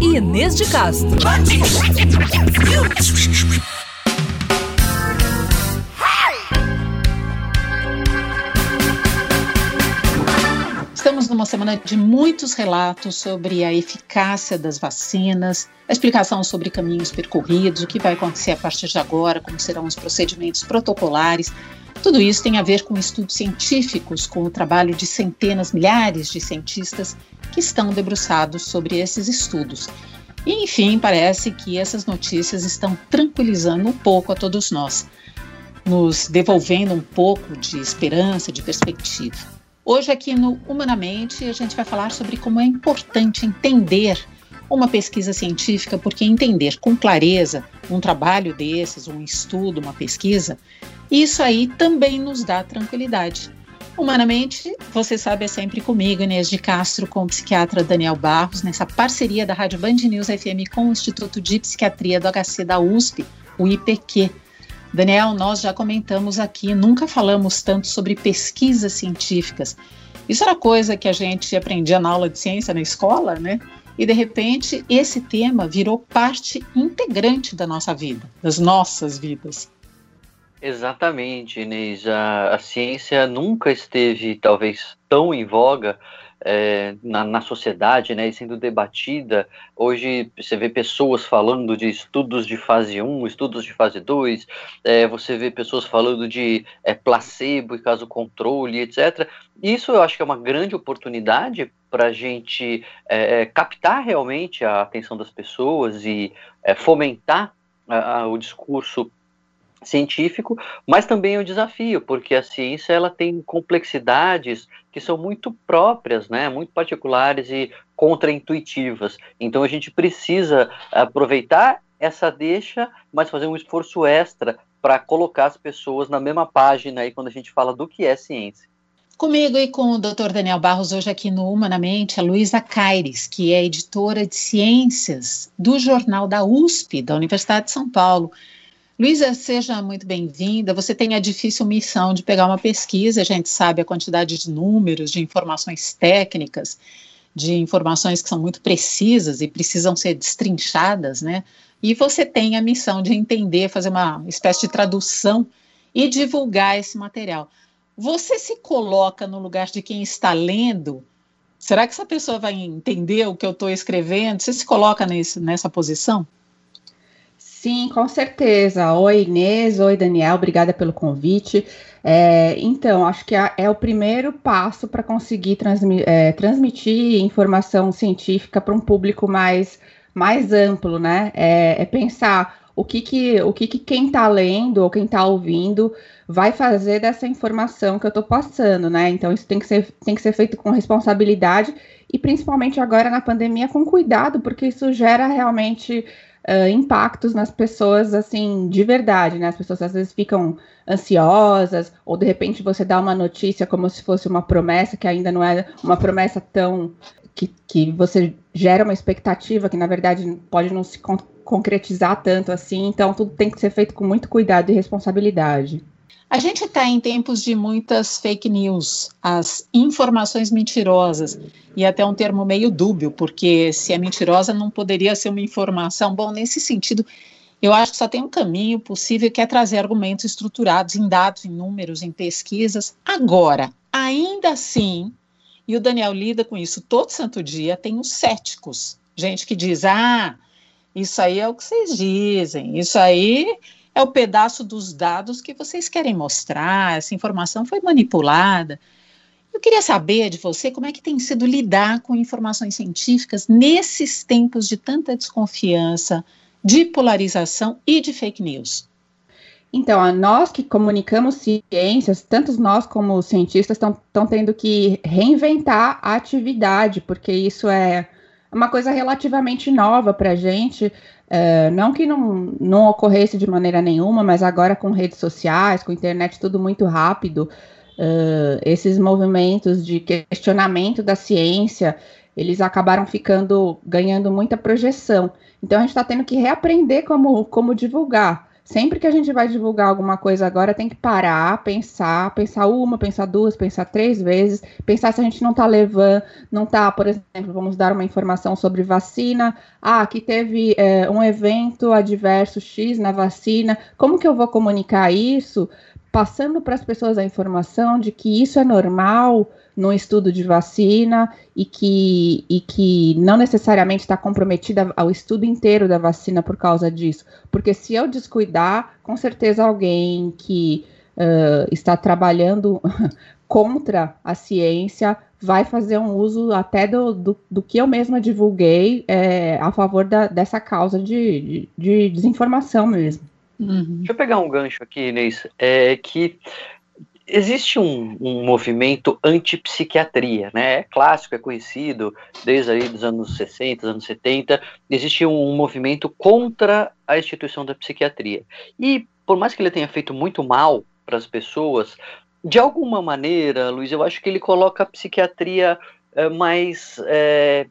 e Inês de Castro. Estamos numa semana de muitos relatos sobre a eficácia das vacinas, a explicação sobre caminhos percorridos, o que vai acontecer a partir de agora, como serão os procedimentos protocolares. Tudo isso tem a ver com estudos científicos, com o trabalho de centenas, milhares de cientistas que estão debruçados sobre esses estudos. E, enfim, parece que essas notícias estão tranquilizando um pouco a todos nós, nos devolvendo um pouco de esperança, de perspectiva. Hoje, aqui no Humanamente, a gente vai falar sobre como é importante entender uma pesquisa científica, porque entender com clareza um trabalho desses, um estudo, uma pesquisa, isso aí também nos dá tranquilidade. Humanamente, você sabe, é sempre comigo, Inês de Castro, com o psiquiatra Daniel Barros, nessa parceria da Rádio Band News FM com o Instituto de Psiquiatria do HC da USP, o IPQ. Daniel, nós já comentamos aqui, nunca falamos tanto sobre pesquisas científicas. Isso era coisa que a gente aprendia na aula de ciência na escola, né? E de repente esse tema virou parte integrante da nossa vida, das nossas vidas. Exatamente, Inês. A, a ciência nunca esteve, talvez, tão em voga é, na, na, sociedade, né, e sendo debatida. Hoje você vê pessoas falando de estudos de fase 1, estudos de fase 2, é, você vê pessoas falando de é, placebo e caso controle, etc. Isso eu acho que é uma grande oportunidade para a gente captar realmente a atenção das pessoas e fomentar a, a, o discurso científico, mas também é um desafio, porque a ciência ela tem complexidades que são muito próprias, né, muito particulares e contraintuitivas. Então a gente precisa aproveitar essa deixa, mas fazer um esforço extra para colocar as pessoas na mesma página aí quando a gente fala do que é ciência. Comigo e com o Dr. Daniel Barros hoje aqui no Humanamente, a Luísa Caires, que é editora de ciências do jornal da USP, da Universidade de São Paulo. Luísa, seja muito bem-vinda. Você tem a difícil missão de pegar uma pesquisa, a gente sabe a quantidade de números, de informações técnicas, de informações que são muito precisas e precisam ser destrinchadas, né? E você tem a missão de entender, fazer uma espécie de tradução e divulgar esse material. Você se coloca no lugar de quem está lendo? Será que essa pessoa vai entender o que eu estou escrevendo? Você se coloca nesse, nessa posição? Sim, com certeza. Oi, Inês. Oi, Daniel. Obrigada pelo convite. É, então, acho que é o primeiro passo para conseguir transmi é, transmitir informação científica para um público mais, mais amplo, né? É, é, pensar o que, que, o que, que quem está lendo ou quem está ouvindo vai fazer dessa informação que eu estou passando, né? Então, isso tem que, ser, tem que ser feito com responsabilidade e, principalmente agora na pandemia, com cuidado, porque isso gera realmente uh, impactos nas pessoas, assim, de verdade, né? As pessoas às vezes ficam ansiosas, ou de repente você dá uma notícia como se fosse uma promessa, que ainda não é uma promessa tão. que, que você gera uma expectativa que, na verdade, pode não se con concretizar tanto assim. Então, tudo tem que ser feito com muito cuidado e responsabilidade. A gente está em tempos de muitas fake news, as informações mentirosas, e até um termo meio dúbio, porque se é mentirosa não poderia ser uma informação. Bom, nesse sentido, Eu acho que só tem um caminho possível que é trazer argumentos estruturados em dados, em números, em pesquisas. Agora, ainda assim, e o Daniel lida com isso todo santo dia, tem os céticos. Gente que diz: ah, isso aí é o que vocês dizem, isso aí é o pedaço dos dados que vocês querem mostrar, essa informação foi manipulada. Eu queria saber de você como é que tem sido lidar com informações científicas nesses tempos de tanta desconfiança, de polarização e de fake news. Então, nós que comunicamos ciências, tanto nós como os cientistas estão tendo que reinventar a atividade, porque isso é uma coisa relativamente nova para a gente. É, não que não, não ocorresse de maneira nenhuma, mas agora com redes sociais, com internet, tudo muito rápido, uh, esses movimentos de questionamento da ciência, eles acabaram ficando, ganhando muita projeção. Então a gente está tendo que reaprender como, como divulgar. Sempre que a gente vai divulgar alguma coisa agora, tem que parar, pensar, pensar uma, pensar duas, pensar três vezes, pensar se a gente não está levando, não está, por exemplo, vamos dar uma informação sobre vacina. Ah, aqui teve é, um evento adverso X na vacina. Como que eu vou comunicar isso? Passando para as pessoas a informação de que isso é normal, no estudo de vacina e que, e que não necessariamente está comprometida ao estudo inteiro da vacina por causa disso. Porque se eu descuidar, com certeza alguém que uh, está trabalhando contra a ciência vai fazer um uso até do, do, do que eu mesma divulguei é, a favor da, dessa causa de, de, de desinformação mesmo. Uhum. Deixa eu pegar um gancho aqui, Inês. É que existe um, um movimento anti-psiquiatria, né? É clássico, é conhecido desde aí dos anos 60, anos 70. Existe um, movimento contra a instituição da psiquiatria. E por mais que ele tenha feito muito mal para as pessoas, de alguma maneira, Luiz, eu acho que ele coloca a psiquiatria é, mais é,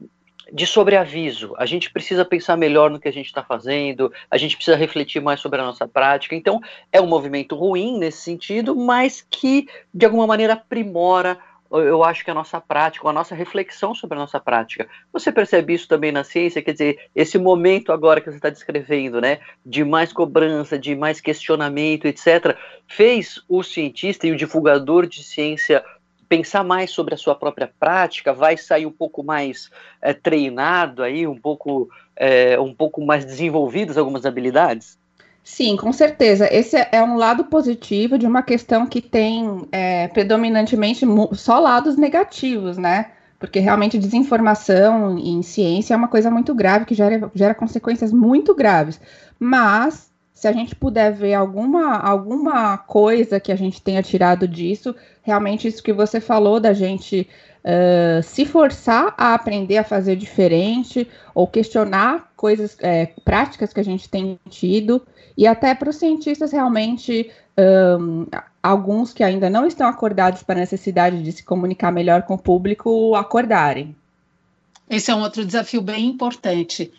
de sobreaviso. A gente precisa pensar melhor no que a gente está fazendo, a gente precisa refletir mais sobre a nossa prática. Então, é um movimento ruim nesse sentido, mas que, de alguma maneira, aprimora eu acho que a nossa prática, a nossa reflexão sobre a nossa prática. Você percebe isso também na ciência? Quer dizer, esse momento agora que você está descrevendo, né, de mais cobrança, de mais questionamento, etc., fez o cientista e o divulgador de ciência pensar mais sobre a sua própria prática, vai sair um pouco mais é, treinado aí, um pouco, é, um pouco mais desenvolvidas algumas habilidades? Sim, com certeza. Esse é um lado positivo de uma questão que tem é, predominantemente só lados negativos, né? Porque realmente desinformação em ciência é uma coisa muito grave, que gera, gera consequências muito graves. Mas se a gente puder ver alguma, alguma coisa que a gente tenha tirado disso, realmente isso que você falou da gente uh, se forçar a aprender a fazer diferente ou questionar coisas, é, práticas que a gente tem tido, e até para os cientistas realmente. Um, alguns que ainda não estão acordados para a necessidade de se comunicar melhor com o público acordarem. Esse é um outro desafio bem importante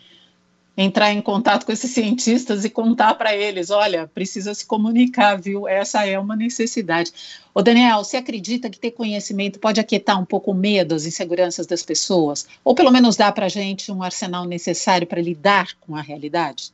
entrar em contato com esses cientistas e contar para eles, olha, precisa se comunicar, viu? Essa é uma necessidade. Ô Daniel, você acredita que ter conhecimento pode aquietar um pouco o medo, as inseguranças das pessoas? Ou pelo menos dar para a gente um arsenal necessário para lidar com a realidade?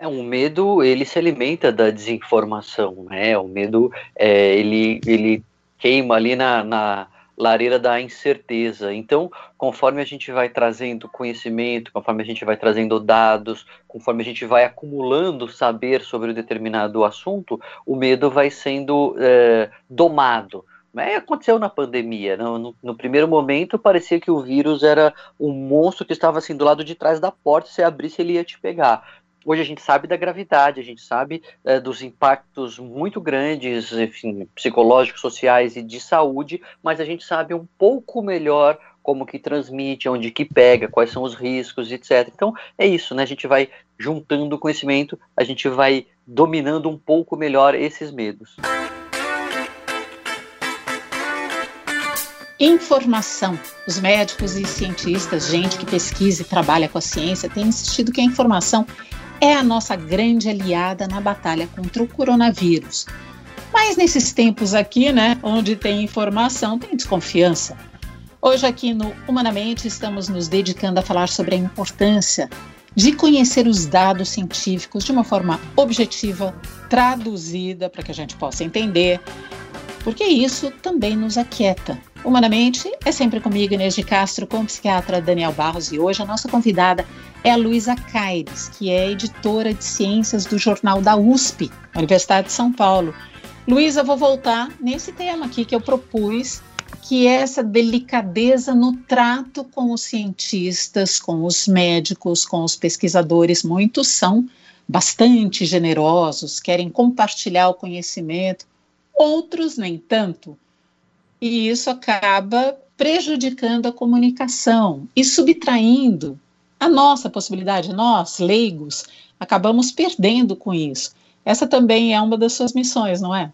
É, um medo, ele se alimenta da desinformação, né? O medo, é, ele, ele queima ali na, na lareira da incerteza. Então, conforme a gente vai trazendo conhecimento, conforme a gente vai trazendo dados, conforme a gente vai acumulando saber sobre um determinado assunto, o medo vai sendo é, domado. É, aconteceu na pandemia. No, no, no, primeiro momento, parecia que o vírus era um monstro que estava assim do lado de trás da porta. Se abrisse, ele ia te pegar. Hoje a gente sabe da gravidade, a gente sabe é, dos impactos muito grandes, enfim, psicológicos, sociais e de saúde, mas a gente sabe um pouco melhor como que transmite, onde que pega, quais são os riscos, etc. Então é isso, né? A gente vai juntando conhecimento, a gente vai dominando um pouco melhor esses medos. Informação. Os médicos e cientistas, gente que pesquisa e trabalha com a ciência, têm insistido que a informação é a nossa grande aliada na batalha contra o coronavírus. Mas nesses tempos aqui, né, onde tem informação, tem desconfiança. Hoje aqui no Humanamente estamos nos dedicando a falar sobre a importância de conhecer os dados científicos de uma forma objetiva, traduzida para que a gente possa entender, porque isso também nos aquieta. Humanamente, é sempre comigo, Inês de Castro, com o psiquiatra Daniel Barros, e hoje a nossa convidada é a Luísa Caires, que é editora de ciências do jornal da USP, Universidade de São Paulo. Luísa, vou voltar nesse tema aqui que eu propus, que é essa delicadeza no trato com os cientistas, com os médicos, com os pesquisadores. Muitos são bastante generosos, querem compartilhar o conhecimento, outros nem tanto. E isso acaba prejudicando a comunicação e subtraindo a nossa possibilidade, nós, leigos, acabamos perdendo com isso. Essa também é uma das suas missões, não é?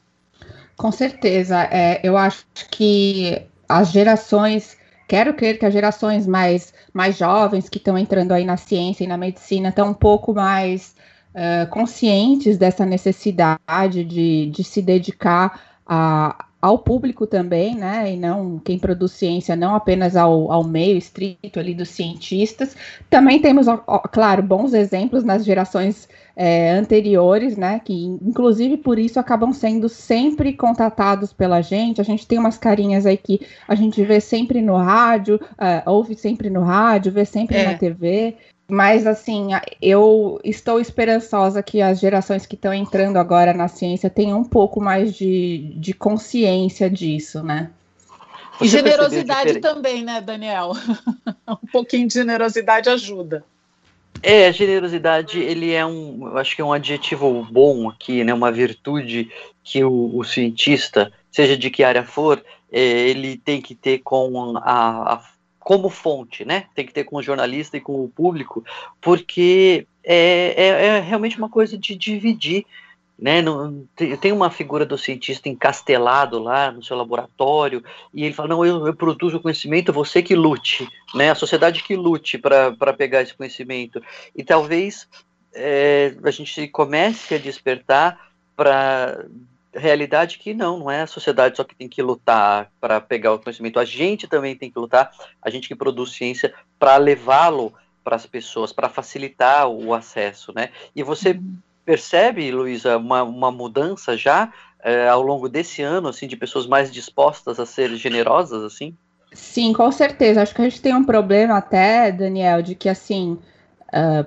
Com certeza. É, eu acho que as gerações, quero crer que as gerações mais, mais jovens que estão entrando aí na ciência e na medicina estão um pouco mais uh, conscientes dessa necessidade de, de se dedicar a, ao público também, né, e não quem produz ciência, não apenas ao, ao meio estrito ali dos cientistas. Também temos, ó, claro, bons exemplos nas gerações é, anteriores, né, que inclusive por isso acabam sendo sempre contatados pela gente. A gente tem umas carinhas aí que a gente vê sempre no rádio, uh, ouve sempre no rádio, vê sempre é. na TV. Mas, assim, eu estou esperançosa que as gerações que estão entrando agora na ciência tenham um pouco mais de, de consciência disso, né? e generosidade também, né, Daniel? um pouquinho de generosidade ajuda. É, a generosidade, ele é um, eu acho que é um adjetivo bom aqui, né, uma virtude que o, o cientista, seja de que área for, é, ele tem que ter com a, a como fonte, né? Tem que ter com o jornalista e com o público, porque é, é, é realmente uma coisa de dividir. Né, não, tem uma figura do cientista encastelado lá no seu laboratório e ele fala: Não, eu, eu produzo conhecimento, você que lute, né, a sociedade que lute para pegar esse conhecimento. E talvez é, a gente comece a despertar para realidade que não, não é a sociedade só que tem que lutar para pegar o conhecimento, a gente também tem que lutar, a gente que produz ciência, para levá-lo para as pessoas, para facilitar o acesso, né? E você uhum. percebe, Luísa, uma, uma mudança já é, ao longo desse ano, assim, de pessoas mais dispostas a ser generosas, assim? Sim, com certeza. Acho que a gente tem um problema até, Daniel, de que, assim, uh,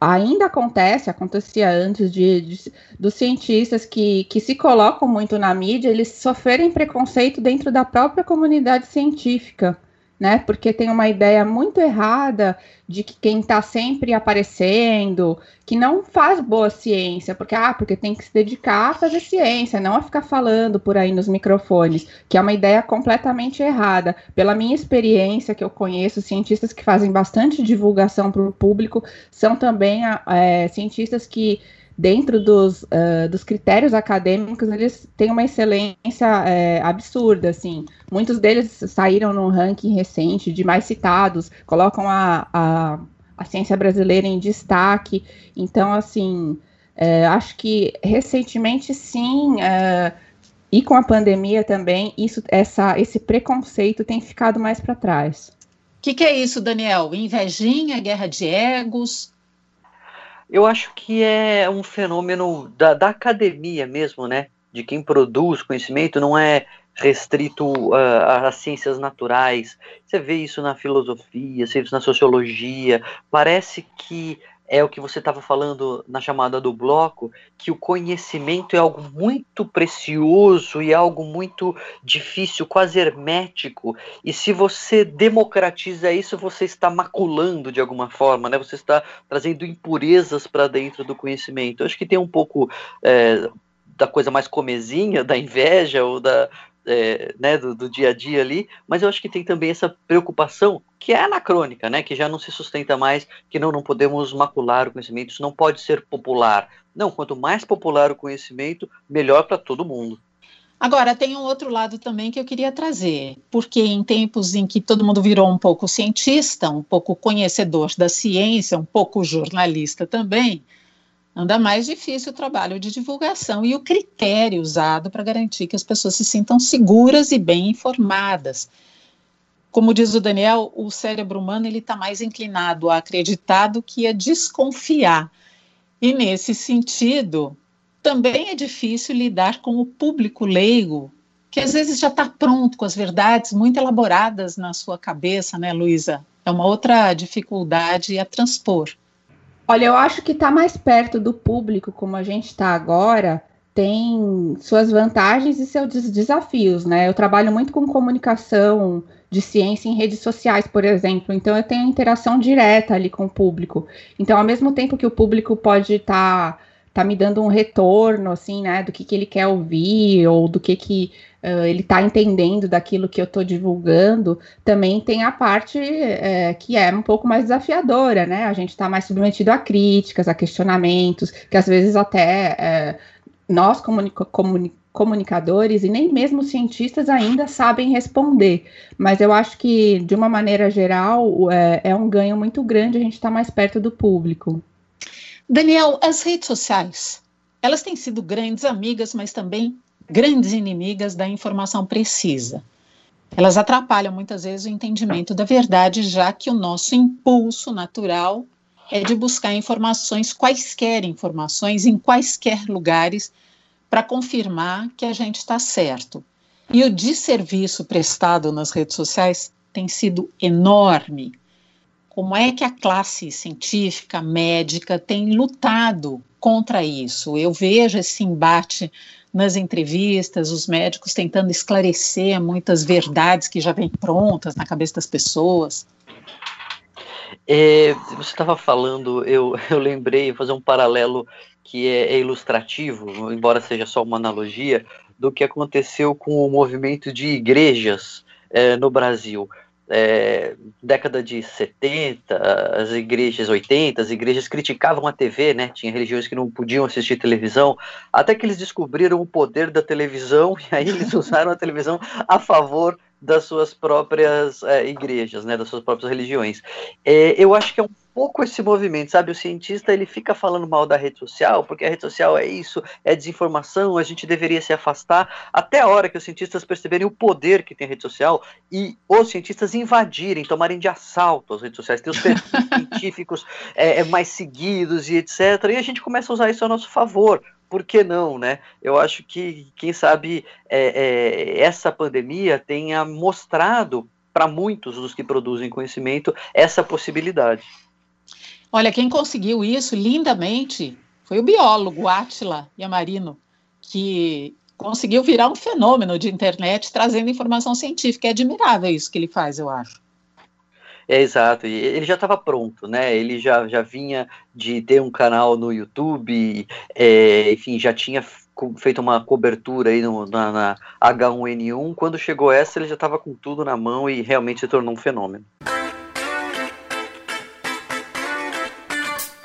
ainda acontece, acontecia antes de, de, dos cientistas que, que se colocam muito na mídia, eles sofrerem preconceito dentro da própria comunidade científica né? Porque tem uma ideia muito errada de que quem está sempre aparecendo, que não faz boa ciência, porque ah, porque tem que se dedicar a fazer ciência, não a ficar falando por aí nos microfones, que é uma ideia completamente errada. Pela minha experiência, que eu conheço, cientistas que fazem bastante divulgação para o público são também é, cientistas que dentro dos, uh, dos critérios acadêmicos, eles têm uma excelência é, absurda, assim. Muitos deles saíram num ranking recente de mais citados, colocam a, a, a ciência brasileira em destaque. Então, assim, é, acho que recentemente, sim, é, e com a pandemia também, isso, essa, esse preconceito tem ficado mais para trás. O que, que é isso, Daniel? Invejinha, guerra de egos? Eu acho que é um fenômeno da, da academia mesmo, né? De quem produz conhecimento, não é restrito às ciências naturais. Você vê isso na filosofia, você vê isso na sociologia. Parece que é o que você estava falando na chamada do bloco, que o conhecimento é algo muito precioso e algo muito difícil, quase hermético. E se você democratiza isso, você está maculando de alguma forma, né? Você está trazendo impurezas para dentro do conhecimento. Eu acho que tem um pouco é, da coisa mais comezinha, da inveja ou da, é, né, do, do, dia a dia ali, mas eu acho que tem também essa preocupação que é anacrônica, né, que já não se sustenta mais, que não, não podemos macular o conhecimento, isso não pode ser popular. Não, quanto mais popular o conhecimento, melhor para todo mundo. Agora, tem um outro lado também que eu queria trazer, porque em tempos em que todo mundo virou um pouco cientista, um pouco conhecedor da ciência, um pouco jornalista também, anda mais difícil o trabalho de divulgação e o critério usado para garantir que as pessoas se sintam seguras e bem informadas. Como diz o Daniel, o cérebro humano ele está mais inclinado a acreditar do que a desconfiar. E nesse sentido, também é difícil lidar com o público leigo, que às vezes já está pronto com as verdades muito elaboradas na sua cabeça, né, Luísa? É uma outra dificuldade a transpor. Olha, eu acho que está mais perto do público, como a gente está agora, tem suas vantagens e seus desafios, né? Eu trabalho muito com comunicação de ciência em redes sociais, por exemplo, então eu tenho interação direta ali com o público. Então, ao mesmo tempo que o público pode estar tá, tá me dando um retorno, assim, né, do que, que ele quer ouvir ou do que, que uh, ele está entendendo daquilo que eu estou divulgando, também tem a parte uh, que é um pouco mais desafiadora, né? A gente está mais submetido a críticas, a questionamentos, que às vezes até uh, nós comunica comuni comunicadores e nem mesmo cientistas ainda sabem responder. Mas eu acho que, de uma maneira geral, é, é um ganho muito grande a gente estar tá mais perto do público. Daniel, as redes sociais, elas têm sido grandes amigas, mas também grandes inimigas da informação precisa. Elas atrapalham muitas vezes o entendimento da verdade, já que o nosso impulso natural é de buscar informações, quaisquer informações, em quaisquer lugares, para confirmar que a gente está certo. E o desserviço prestado nas redes sociais tem sido enorme. Como é que a classe científica, médica, tem lutado contra isso? Eu vejo esse embate nas entrevistas, os médicos tentando esclarecer muitas verdades que já vêm prontas na cabeça das pessoas. É, você estava falando, eu, eu lembrei, fazer um paralelo que é, é, ilustrativo, embora seja só uma analogia, do que aconteceu com o movimento de igrejas é, no Brasil é, década de 70, as igrejas 80, as igrejas criticavam a TV, né? Tinha religiões que não podiam assistir televisão, até que eles descobriram o poder da televisão e aí eles usaram a televisão a favor das suas próprias é, igrejas, né, das suas próprias religiões. É, eu acho que é um pouco esse movimento, sabe? O cientista ele fica falando mal da rede social, porque a rede social é isso, é desinformação, a gente deveria se afastar, até a hora que os cientistas perceberem o poder que tem a rede social e os cientistas invadirem, tomarem de assalto as redes sociais, ter os científicos é, é, mais seguidos e etc. E a gente começa a usar isso a nosso favor por que não, né? Eu acho que, quem sabe, é, é, essa pandemia tenha mostrado para muitos dos que produzem conhecimento essa possibilidade. Olha, quem conseguiu isso lindamente foi o biólogo Átila Yamarino, que conseguiu virar um fenômeno de internet trazendo informação científica. É admirável isso que ele faz, eu acho. É, exato, ele já estava pronto, né? Ele já, já vinha de ter um canal no YouTube, é, enfim, já tinha feito uma cobertura aí no, na, na H1N1. Quando chegou essa, ele já estava com tudo na mão e realmente se tornou um fenômeno.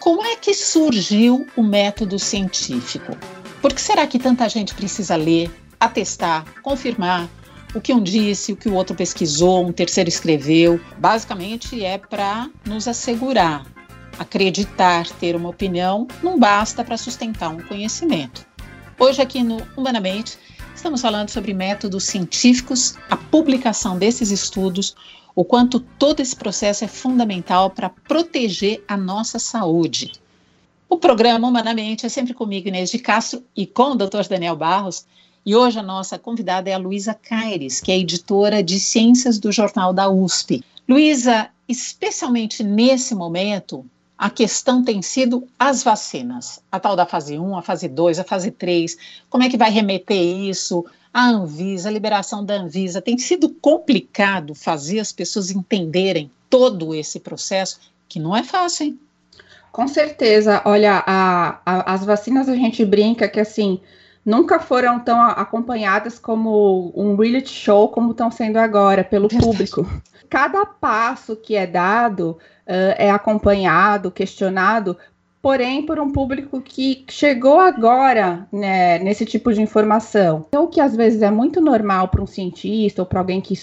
Como é que surgiu o método científico? Por que será que tanta gente precisa ler, atestar, confirmar, o que um disse, o que o outro pesquisou, um terceiro escreveu. Basicamente é para nos assegurar. Acreditar, ter uma opinião, não basta para sustentar um conhecimento. Hoje, aqui no Humanamente, estamos falando sobre métodos científicos, a publicação desses estudos, o quanto todo esse processo é fundamental para proteger a nossa saúde. O programa Humanamente é sempre comigo, Inês de Castro, e com o Dr. Daniel Barros, e hoje a nossa convidada é a Luísa Caires, que é editora de Ciências do Jornal da USP. Luísa, especialmente nesse momento, a questão tem sido as vacinas. A tal da fase 1, a fase 2, a fase 3. Como é que vai remeter isso? A Anvisa, a liberação da Anvisa. Tem sido complicado fazer as pessoas entenderem todo esse processo, que não é fácil, hein? Com certeza. Olha, a, a, as vacinas a gente brinca que assim nunca foram tão acompanhadas como um reality show como estão sendo agora pelo público. Cada passo que é dado uh, é acompanhado, questionado, porém por um público que chegou agora né, nesse tipo de informação. Então, o que às vezes é muito normal para um cientista ou para alguém que,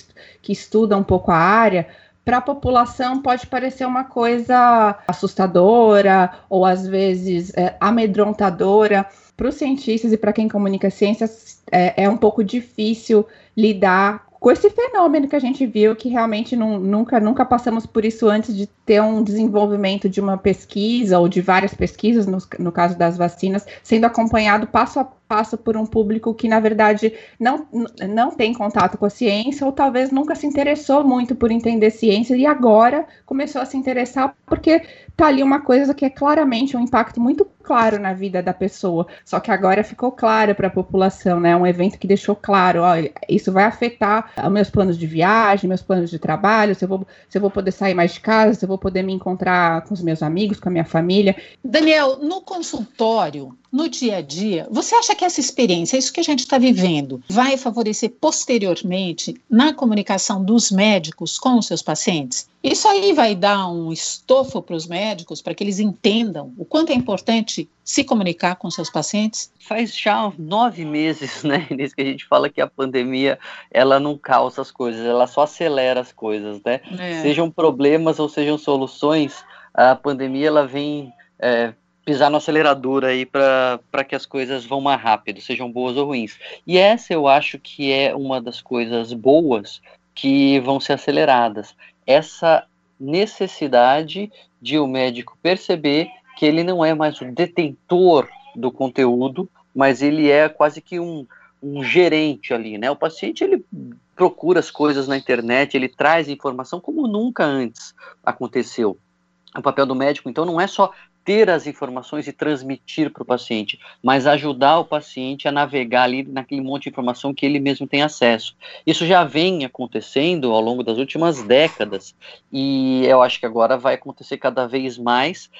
que estuda um pouco a área, para a população pode parecer uma coisa assustadora ou às vezes é, amedrontadora para os cientistas e para quem comunica ciências, é, é, um pouco difícil lidar com esse fenômeno que a gente viu, que realmente não, nunca, nunca passamos por isso antes de ter um desenvolvimento de uma pesquisa ou de várias pesquisas, no, no caso das vacinas, sendo acompanhado passo a passo por um público que, na verdade, não, não tem contato com a ciência ou talvez nunca se interessou muito por entender ciência e agora começou a se interessar porque tá ali uma coisa que é claramente um impacto muito claro na vida da pessoa, só que agora ficou claro para a população, né? Um evento que deixou claro, ó, isso vai afetar meus planos de viagem, meus planos de trabalho, se eu vou, se eu vou poder sair mais de casa, se eu vou poder me encontrar com os meus amigos, com a minha família. Daniel, no consultório, no dia a dia, você acha que essa experiência, isso que a gente está vivendo, vai favorecer posteriormente na comunicação dos médicos com os seus pacientes? Isso aí vai dar um estofo para os médicos, para que eles entendam o quanto é importante se comunicar com seus pacientes? Faz já nove meses, né, nisso que a gente fala que a pandemia, ela não causa as coisas, ela só acelera as coisas, né? É. Sejam problemas ou sejam soluções, a pandemia, ela vem... É, pisar no acelerador aí para que as coisas vão mais rápido, sejam boas ou ruins. E essa eu acho que é uma das coisas boas que vão ser aceleradas. Essa necessidade de o médico perceber que ele não é mais o detentor do conteúdo, mas ele é quase que um, um gerente ali, né? O paciente ele procura as coisas na internet, ele traz informação como nunca antes aconteceu. O papel do médico, então, não é só ter as informações e transmitir para o paciente, mas ajudar o paciente a navegar ali naquele monte de informação que ele mesmo tem acesso. Isso já vem acontecendo ao longo das últimas décadas e eu acho que agora vai acontecer cada vez mais.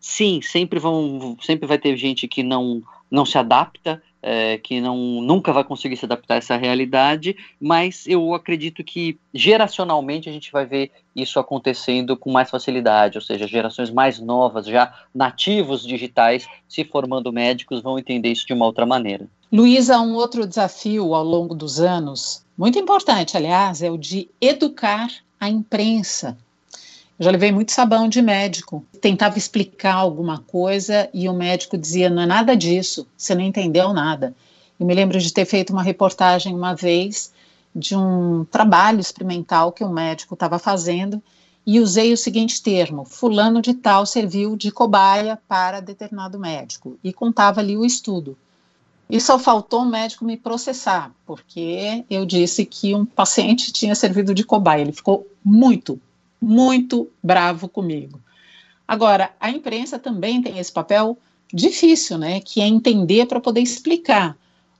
Sim, sempre vão, sempre vai ter gente que não não se adapta, é, que não, nunca vai conseguir se adaptar a essa realidade, mas eu acredito que geracionalmente a gente vai ver isso acontecendo com mais facilidade, ou seja, gerações mais novas, já nativos digitais, se formando médicos, vão entender isso de uma outra maneira. Luísa, um outro desafio ao longo dos anos, muito importante, aliás, é o de educar a imprensa eu já levei muito sabão de médico. Tentava explicar alguma coisa e o médico dizia: não é nada disso, você não entendeu nada. Eu me lembro de ter feito uma reportagem uma vez de um trabalho experimental que um médico estava fazendo e usei o seguinte termo: Fulano de Tal serviu de cobaia para determinado médico e contava ali o estudo. E só faltou o médico me processar, porque eu disse que um paciente tinha servido de cobaia. Ele ficou muito, muito bravo comigo. Agora, a imprensa também tem esse papel difícil, né? Que é entender para poder explicar,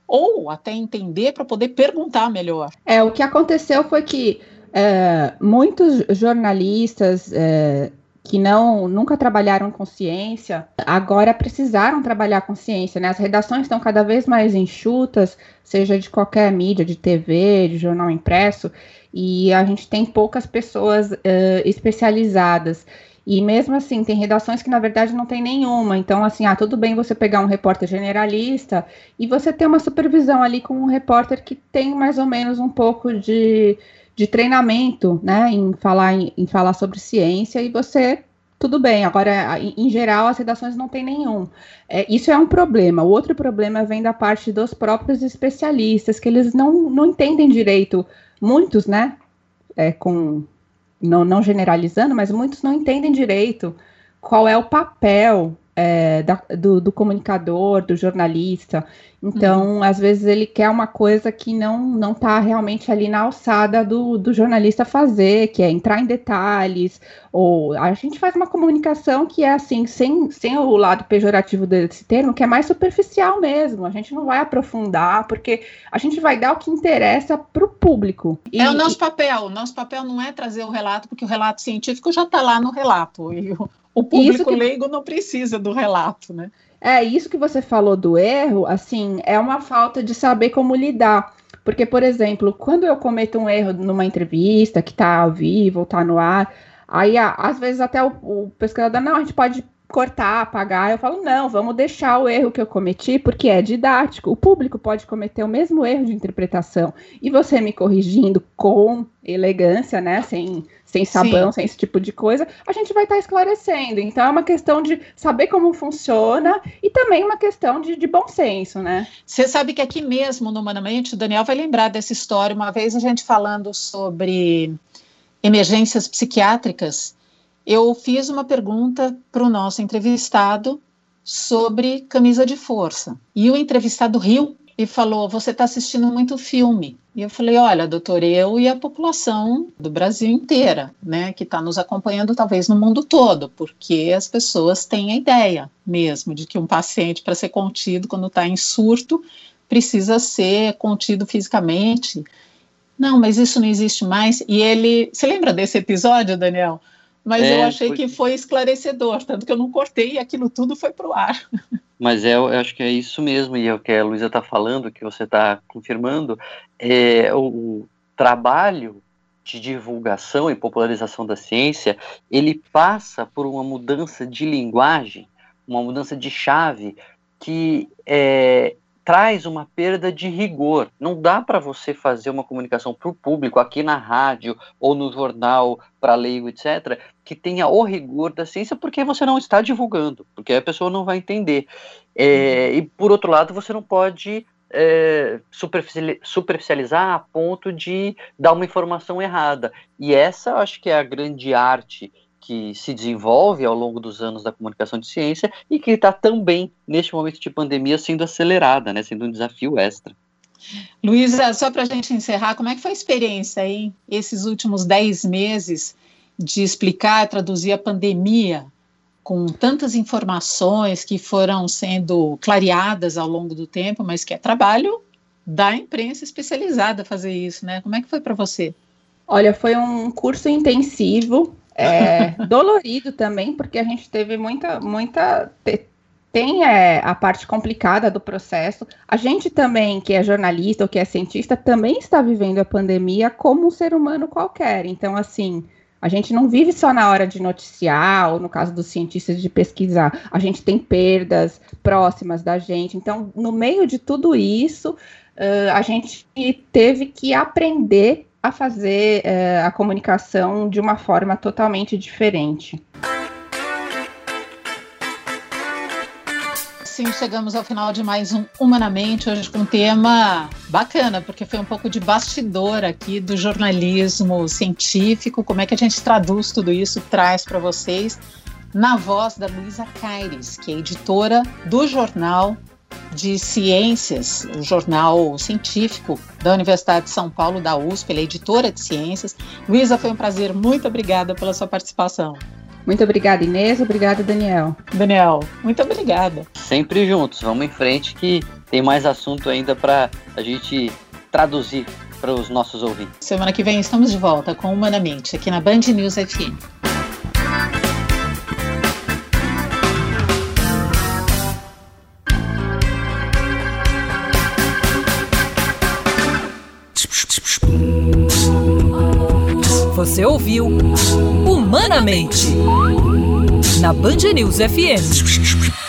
ou até entender para poder perguntar melhor. É, o que aconteceu foi que é, muitos jornalistas é, que não nunca trabalharam com ciência, agora precisaram trabalhar com ciência, né? As redações estão cada vez mais enxutas, seja de qualquer mídia, de TV, de jornal impresso, e a gente tem poucas pessoas uh, especializadas. E mesmo assim, tem redações que na verdade não tem nenhuma. Então, assim, ah, tudo bem você pegar um repórter generalista e você ter uma supervisão ali com um repórter que tem mais ou menos um pouco de, de treinamento, né, em falar, em, em falar sobre ciência e você tudo bem. Agora, em geral, as redações não tem nenhum. É, isso é um problema. O outro problema vem da parte dos próprios especialistas, que eles não, não entendem direito muitos, né, é, com não, não generalizando, mas muitos não entendem direito qual é o papel é, da, do, do, comunicador, do jornalista. Então, uhum. às vezes ele quer uma coisa que não não está realmente ali na alçada do, do jornalista fazer, que é entrar em detalhes, ou a gente faz uma comunicação que é assim, sem, sem o lado pejorativo desse termo, que é mais superficial mesmo. A gente não vai aprofundar, porque a gente vai dar o que interessa para o público. E, é o nosso papel. O nosso papel não é trazer o relato, porque o relato científico já está lá no relato. E o, o público que... leigo não precisa do relato, né? É, isso que você falou do erro, assim, é uma falta de saber como lidar. Porque, por exemplo, quando eu cometo um erro numa entrevista que está ao vivo, está no ar, aí às vezes até o, o pesquisador, não, a gente pode cortar, apagar. Eu falo, não, vamos deixar o erro que eu cometi, porque é didático. O público pode cometer o mesmo erro de interpretação. E você me corrigindo com elegância, né? Sem, sem sabão, Sim. sem esse tipo de coisa, a gente vai estar tá esclarecendo. Então é uma questão de saber como funciona e também uma questão de, de bom senso, né? Você sabe que aqui mesmo no Humanamente, o Daniel vai lembrar dessa história, uma vez a gente falando sobre emergências psiquiátricas, eu fiz uma pergunta para o nosso entrevistado sobre camisa de força. E o entrevistado riu e falou: Você está assistindo muito filme. E eu falei: Olha, doutor, eu e a população do Brasil inteira, né, que está nos acompanhando, talvez no mundo todo, porque as pessoas têm a ideia mesmo de que um paciente, para ser contido quando está em surto, precisa ser contido fisicamente. Não, mas isso não existe mais. E ele. Você lembra desse episódio, Daniel? Mas é, eu achei foi... que foi esclarecedor, tanto que eu não cortei e aquilo tudo foi para o ar. Mas é, eu acho que é isso mesmo, e é o que a Luísa está falando, que você está confirmando, é o trabalho de divulgação e popularização da ciência, ele passa por uma mudança de linguagem, uma mudança de chave que é, traz uma perda de rigor. Não dá para você fazer uma comunicação para o público aqui na rádio ou no jornal para leigo, etc., que tenha o rigor da ciência, porque você não está divulgando, porque a pessoa não vai entender. É, e por outro lado, você não pode é, superficializar a ponto de dar uma informação errada. E essa, eu acho que é a grande arte que se desenvolve ao longo dos anos da comunicação de ciência e que está também, neste momento de pandemia, sendo acelerada, né, sendo um desafio extra. Luísa, só para a gente encerrar, como é que foi a experiência aí, esses últimos dez meses, de explicar, traduzir a pandemia com tantas informações que foram sendo clareadas ao longo do tempo, mas que é trabalho da imprensa especializada fazer isso, né? Como é que foi para você? Olha, foi um curso intensivo, é, dolorido também, porque a gente teve muita, muita. Tem é, a parte complicada do processo. A gente também, que é jornalista ou que é cientista, também está vivendo a pandemia como um ser humano qualquer. Então, assim, a gente não vive só na hora de noticiar, ou no caso dos cientistas de pesquisar. A gente tem perdas próximas da gente. Então, no meio de tudo isso, uh, a gente teve que aprender a fazer é, a comunicação de uma forma totalmente diferente. Sim, chegamos ao final de mais um Humanamente, hoje com um tema bacana, porque foi um pouco de bastidor aqui do jornalismo científico, como é que a gente traduz tudo isso, traz para vocês, na voz da Luísa Caires, que é editora do jornal de Ciências, o jornal científico da Universidade de São Paulo, da USP, ele é editora de ciências. Luísa, foi um prazer, muito obrigada pela sua participação. Muito obrigada, Inês. Obrigada, Daniel. Daniel, muito obrigada. Sempre juntos, vamos em frente que tem mais assunto ainda para a gente traduzir para os nossos ouvintes. Semana que vem estamos de volta com Humanamente, aqui na Band News FM. Você ouviu Humanamente na Band News FM.